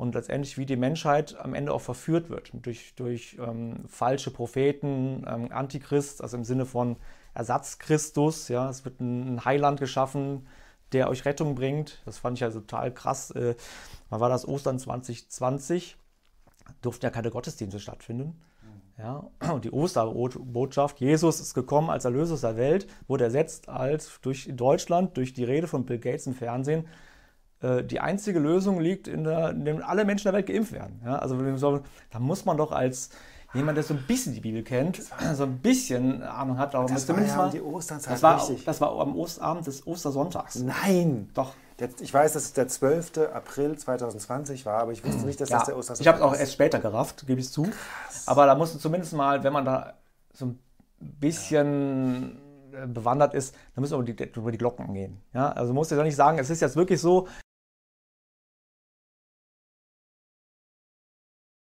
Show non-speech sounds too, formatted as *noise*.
und letztendlich wie die Menschheit am Ende auch verführt wird durch, durch ähm, falsche Propheten, ähm, Antichrist, also im Sinne von Ersatzchristus. Ja, es wird ein Heiland geschaffen, der euch Rettung bringt. Das fand ich also total krass. Äh, wann war das Ostern 2020? Durften ja keine Gottesdienste stattfinden. Ja, und die Osterbotschaft, Jesus ist gekommen als Erlöser der Welt, wurde ersetzt als durch Deutschland, durch die Rede von Bill Gates im Fernsehen, die einzige Lösung liegt, in der, in dem alle Menschen der Welt geimpft werden. Ja, also da muss man doch als jemand, der so ein bisschen die Bibel kennt, *clears throat* so ein bisschen Ahnung hat, darum das zumindest war ja mal, die Osternzeit das war, richtig. das war am Osterabend des Ostersonntags. Nein! Doch. Ich weiß, dass es der 12. April 2020 war, aber ich wusste nicht, dass Ja, das der Ostersonntag ich habe es auch ist. erst später gerafft, gebe ich zu. Aber da musst du zumindest mal, wenn man da so ein bisschen äh, bewandert ist, dann müssen wir über die, über die Glocken gehen. Ja? Also musst du ja nicht sagen, es ist jetzt wirklich so,